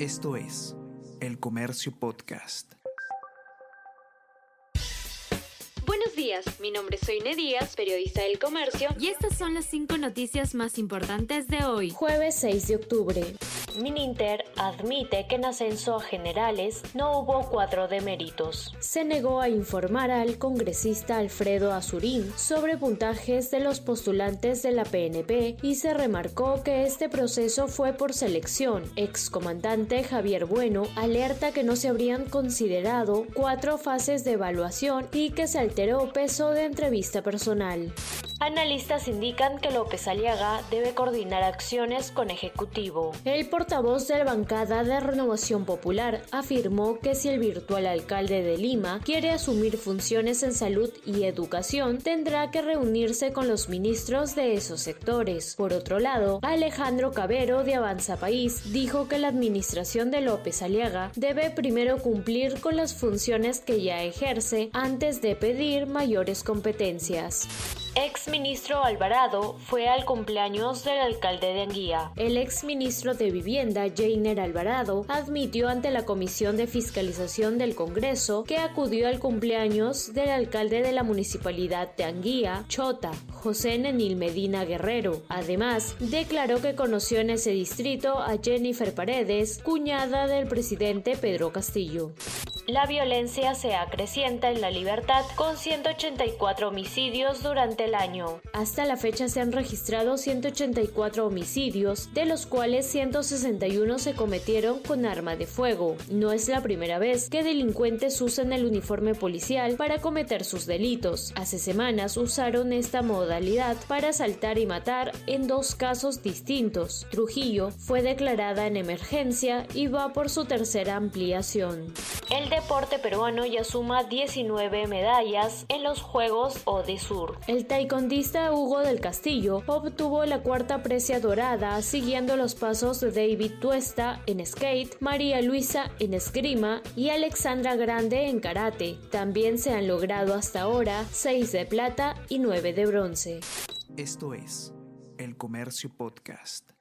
Esto es El Comercio Podcast. Buenos días, mi nombre es Soine Díaz, periodista del Comercio, y estas son las cinco noticias más importantes de hoy, jueves 6 de octubre. Mininter admite que en ascenso a generales no hubo cuatro de méritos. Se negó a informar al congresista Alfredo Azurín sobre puntajes de los postulantes de la PNP y se remarcó que este proceso fue por selección. Excomandante Javier Bueno alerta que no se habrían considerado cuatro fases de evaluación y que se alteró peso de entrevista personal. Analistas indican que López Aliaga debe coordinar acciones con Ejecutivo. El portavoz de la bancada de Renovación Popular afirmó que si el virtual alcalde de Lima quiere asumir funciones en salud y educación, tendrá que reunirse con los ministros de esos sectores. Por otro lado, Alejandro Cabero de Avanza País dijo que la administración de López Aliaga debe primero cumplir con las funciones que ya ejerce antes de pedir mayores competencias. Ex ministro Alvarado fue al cumpleaños del alcalde de Anguía. El ex ministro de Vivienda, Jainer Alvarado, admitió ante la Comisión de Fiscalización del Congreso que acudió al cumpleaños del alcalde de la municipalidad de Anguía, Chota, José Nenil Medina Guerrero. Además, declaró que conoció en ese distrito a Jennifer Paredes, cuñada del presidente Pedro Castillo. La violencia se acrecienta en la libertad con 184 homicidios durante el año. Hasta la fecha se han registrado 184 homicidios, de los cuales 161 se cometieron con arma de fuego. No es la primera vez que delincuentes usan el uniforme policial para cometer sus delitos. Hace semanas usaron esta modalidad para asaltar y matar en dos casos distintos. Trujillo fue declarada en emergencia y va por su tercera ampliación. El deporte peruano ya suma 19 medallas en los Juegos Odesur. El taekwondista Hugo del Castillo obtuvo la cuarta precia dorada siguiendo los pasos de David Tuesta en skate, María Luisa en esgrima y Alexandra Grande en karate. También se han logrado hasta ahora 6 de plata y 9 de bronce. Esto es El Comercio Podcast.